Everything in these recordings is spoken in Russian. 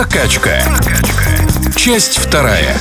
Прокачка. Часть вторая.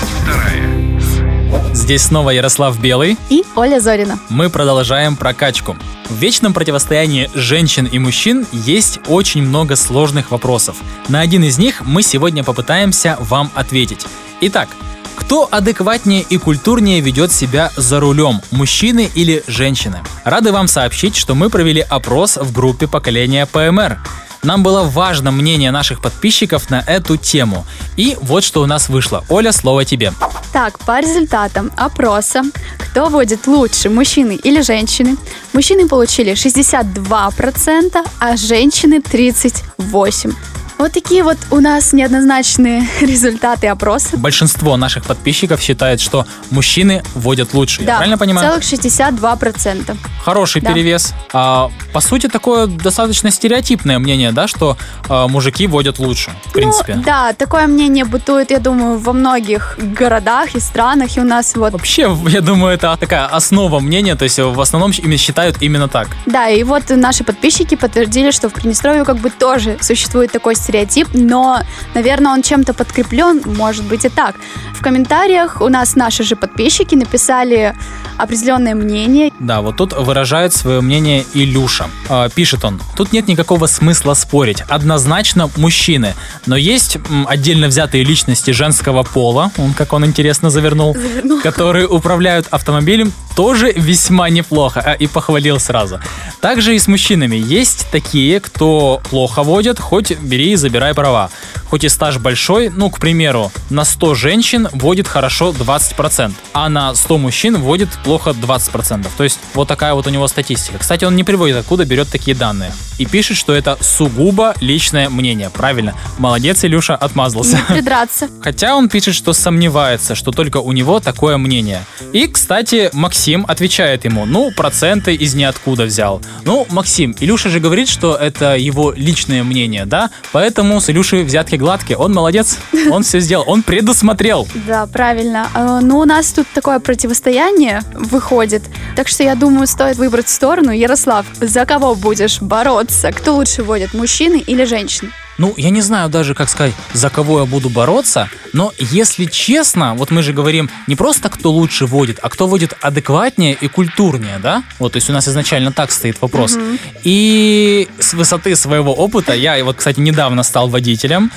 Здесь снова Ярослав Белый. И Оля Зорина. Мы продолжаем прокачку. В вечном противостоянии женщин и мужчин есть очень много сложных вопросов. На один из них мы сегодня попытаемся вам ответить. Итак, кто адекватнее и культурнее ведет себя за рулем, мужчины или женщины? Рады вам сообщить, что мы провели опрос в группе поколения ПМР. Нам было важно мнение наших подписчиков на эту тему. И вот что у нас вышло. Оля, слово тебе. Так, по результатам опроса, кто водит лучше, мужчины или женщины? Мужчины получили 62%, а женщины 38%. Вот такие вот у нас неоднозначные результаты опроса. Большинство наших подписчиков считает, что мужчины водят лучше. Да, Я правильно понимаю? целых 62%. Хороший Да. перевес. А, по сути, такое достаточно стереотипное мнение, да, что а, мужики водят лучше, в принципе. Ну, да, такое мнение бытует, я думаю, во многих городах и странах, и у нас вот Вообще, я думаю, это такая основа мнения, то есть в основном ими считают именно так. Да, и вот наши подписчики подтвердили, что в Приднестровье как бы тоже существует такой стереотип, но, наверное, он чем-то подкреплен, может быть и так. В комментариях у нас наши же подписчики написали определенное мнение. Да, вот тут выражает свое мнение Илюша. А, пишет он, тут нет никакого смысла спорить. Однозначно мужчины. Но есть м, отдельно взятые личности женского пола, он как он интересно завернул, которые управляют автомобилем тоже весьма неплохо. а, и похвалил сразу. Также и с мужчинами. Есть такие, кто плохо водит, хоть бери и забирай права. Хоть и стаж большой, ну, к примеру, на 100 женщин водит хорошо 20%, а на 100 мужчин водит плохо 20%. То есть вот такая вот у него статистика. Кстати, он не приводит, откуда берет такие данные. И пишет, что это сугубо личное мнение. Правильно. Молодец, Илюша, отмазался. Не придраться. Хотя он пишет, что сомневается, что только у него такое мнение. И, кстати, Максим отвечает ему, ну, проценты из ниоткуда взял. Ну, Максим, Илюша же говорит, что это его личное мнение, да? Поэтому с Илюшей взятки гладкие. Он молодец, он все сделал, он предусмотрел. Да, правильно. Э, Ну, у нас тут такое противостояние выходит. Так что я думаю, стоит выбрать сторону. Ярослав, за кого будешь бороться? Кто лучше водит, мужчины или женщины? Ну, я не знаю даже, как сказать, за кого я буду бороться, но если честно, вот мы же говорим не просто кто лучше водит, а кто водит адекватнее и культурнее, да? Вот, то есть у нас изначально так стоит вопрос. И с высоты своего опыта, я вот, кстати, недавно стал водителем,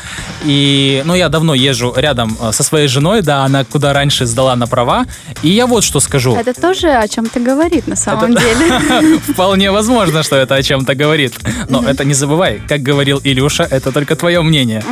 и, ну, я давно езжу рядом э, со своей женой, да, она куда раньше сдала на права, и я вот что скажу. Это тоже о чем-то говорит на самом деле. Вполне возможно, что это о чем-то говорит. Но это не забывай, как говорил Илюша, это только твое мнение.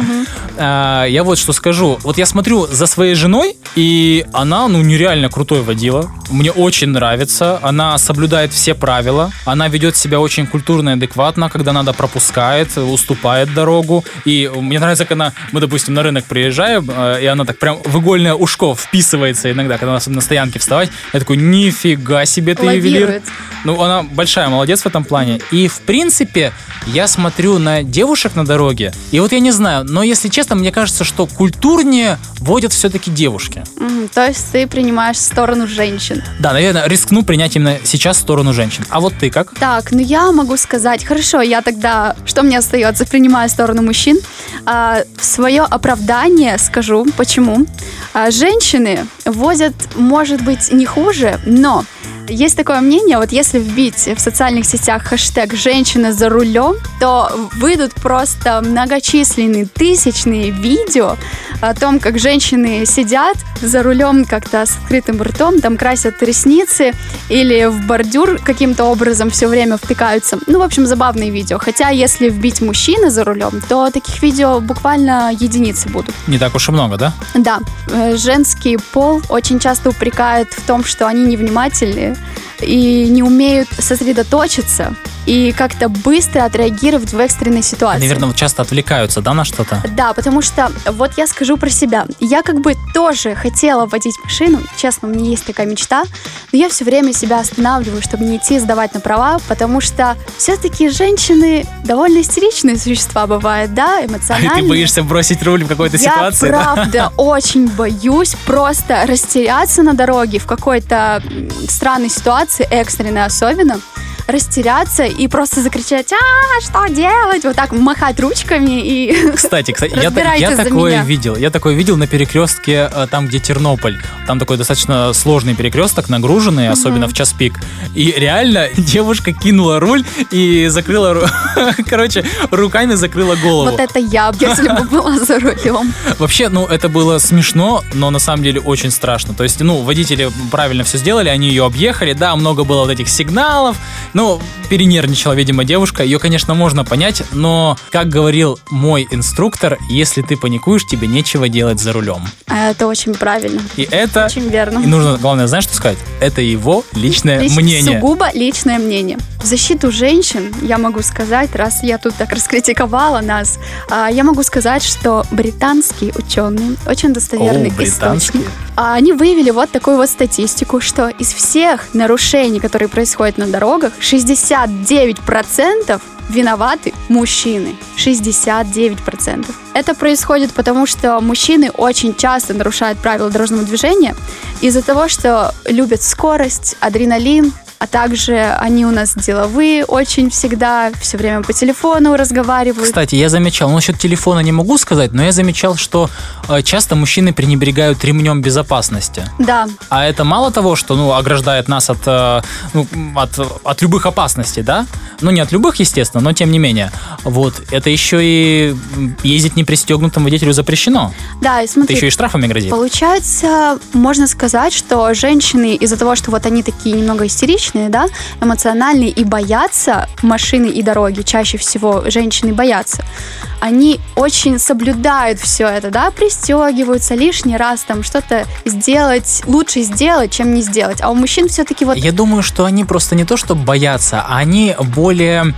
А, Я вот что скажу. Вот я смотрю за своей женой, и она, ну, нереально крутой водила. Мне очень нравится. Она соблюдает все правила. Она ведет себя очень культурно и адекватно, когда надо пропускает, уступает дорогу. И мне нравится, как она, мы, допустим, на рынок приезжаем, э, и она так прям в игольное ушко вписывается иногда, когда надо на стоянке вставать. Я такой, нифига себе ты ювелир. Лавирует. Ну, она большая молодец в этом плане. И, в принципе, я смотрю на девушек на дороге, и вот я не знаю, но, если честно, мне кажется, что культурнее водят все-таки девушки. То есть ты принимаешь сторону женщин. Да, наверное, рискну принять именно сейчас сторону женщин. А вот ты как? Так, ну я могу сказать, хорошо, я тогда, что мне остается, принимаю сторону мужчин. А, свое оправдание скажу, почему. А, женщины возят, может быть, не хуже, но есть такое мнение, вот если вбить в социальных сетях хэштег «женщина за рулем», то выйдут просто многочисленные тысячные видео о том, как женщины сидят за рулем как-то с открытым ртом, там красят ресницы или в бордюр каким-то образом все время втыкаются. Ну, в общем, забавные видео. Хотя, если вбить мужчина за рулем, то таких видео буквально единицы будут. Не так уж и много, да? Да, э, женский пол очень часто упрекают в том, что они невнимательные и не умеют сосредоточиться и как-то быстро отреагировать в экстренной ситуации. Наверное, вот часто отвлекаются, да, на что-то? Да, потому что вот я скажу про себя. Я как бы тоже хотела водить машину, честно, у меня есть такая мечта, но я все время себя останавливаю, чтобы не идти сдавать на права, потому что все-таки женщины довольно истеричные существа бывают, да, А эмоциональные. ты боишься бросить руль в какой-то Я ситуации? да? правда очень боюсь просто растеряться на дороге в какой-то странной ситуации, экстренной особенно, растеряться и просто закричать, а, что делать? Вот так махать ручками и... Кстати, кстати я, я такое меня. видел. Я такое видел на перекрестке, э, там, где Тернополь. Там такой достаточно сложный перекресток, нагруженный, особенно в час пик. И реально девушка кинула руль и закрыла, короче, руками закрыла голову. Вот это я, если бы была за рулем. Вообще, ну, это было смешно, но на самом деле очень страшно. То есть, ну, водители правильно все сделали, они ее объехали, да, много было вот этих сигналов. Ну, перенервничала, видимо, девушка. Ее, конечно, можно понять, но, как говорил мой инструктор, если ты паникуешь, тебе нечего делать за рулем. А Это очень правильно. И это... Очень верно. И нужно, главное, знаешь, что сказать? Это его личное Лич- мнение. Сугубо личное мнение. В защиту женщин я могу сказать, раз я тут так раскритиковала нас, а, я могу сказать, что британские ученые, очень достоверный О, источник, а, они выявили вот такую вот статистику, что из всех нарушений, которые происходят на дорогах, 69% виноваты мужчины. 69%. Это происходит потому, что мужчины очень часто нарушают правила дорожного движения из-за того, что любят скорость, адреналин, а также они у нас деловые очень всегда, все время по телефону разговаривают. Кстати, я замечал, ну, насчет телефона не могу сказать, но я замечал, что э, часто мужчины пренебрегают ремнем безопасности. Да, А это мало того, что ну, ограждает нас от, э, ну, от, от любых опасностей, да? Ну, не от любых, естественно, но тем не менее. Вот, это еще и ездить непристегнутым водителю запрещено. да, и Это смотри, еще и штрафами грозит. Получается, можно сказать, что женщины из-за того, что вот они такие немного истеричные, да, эмоциональные и боятся машины и дороги, чаще всего женщины боятся, они очень соблюдают все это, да, пристегиваются лишний раз там что-то сделать, лучше сделать, чем не сделать. А у мужчин все-таки вот Я думаю, что они просто не то, что боятся, а они более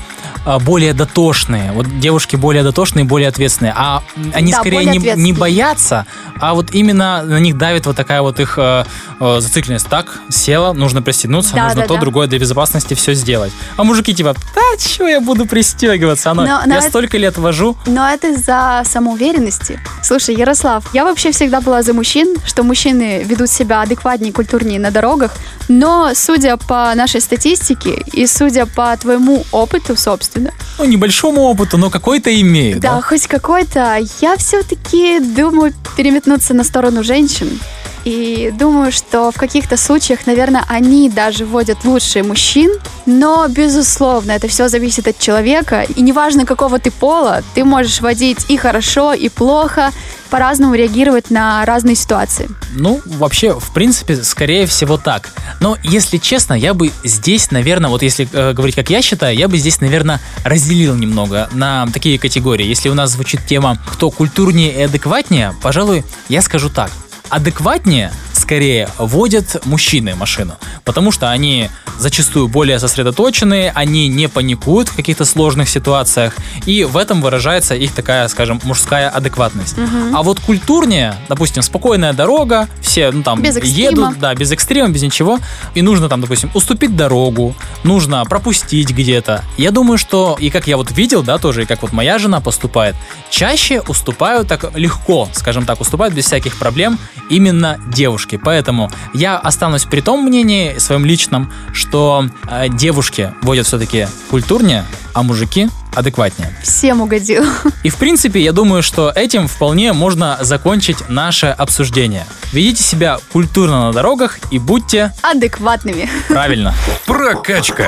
более дотошные. Вот девушки более дотошные, более ответственные. А они Да, скорее не, не боятся, а вот именно на них давит вот такая вот их э, э, зацикленность. Так, села, нужно пристегнуться, Да, нужно да, то, да. другое для безопасности все сделать. А мужики типа, да, чего я буду пристегиваться? Оно, Но- но я это- столько лет вожу. Но это из-за самоуверенности. Слушай, Ярослав, я вообще всегда была за мужчин, что мужчины ведут себя адекватнее, культурнее на дорогах, но судя по нашей статистике и судя по твоему опыту, собственно, Ну, небольшому опыту, но какой-то имеют. да, хоть какой-то, я все-таки думаю переметнуться на сторону женщин. И думаю, что в каких-то случаях, наверное, они даже водят лучше мужчин. Но, безусловно, это все зависит от человека. И неважно, какого ты пола, ты можешь водить и хорошо, и плохо, по-разному реагировать на разные ситуации. Ну, вообще, в принципе, скорее всего так. Но, если честно, я бы здесь, наверное, вот если э, говорить, как я считаю, я бы здесь, наверное, разделил немного на такие категории. Если у нас звучит тема «кто культурнее и адекватнее», пожалуй, я скажу так. Адекватнее скорее водят мужчины машину, потому что они зачастую более сосредоточенные, они не паникуют в каких-то сложных ситуациях, и в этом выражается их такая, скажем, мужская адекватность. А вот культурнее, допустим, спокойная дорога, все ну, там Без экстрима. едут, да, без экстрима, без ничего, и нужно там, допустим, уступить дорогу, нужно пропустить где-то. Я думаю, что, и как я вот видел, да, тоже, и как вот моя жена поступает, чаще уступают так легко, скажем так, уступают без всяких проблем именно девушки. Поэтому я останусь при том мнении, своем личном, что э, девушки водят все-таки культурнее, а мужики адекватнее. Всем угодил. И в принципе, я думаю, что этим вполне можно закончить наше обсуждение. Ведите себя культурно на дорогах и будьте Адекватными. правильно. Прокачка.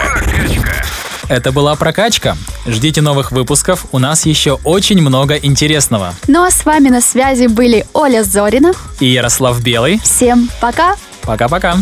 Это была прокачка. Ждите новых выпусков, у нас еще очень много интересного. Ну а с вами на связи были Оля Зорина. И Ярослав Белый. Всем пока! Пока-пока.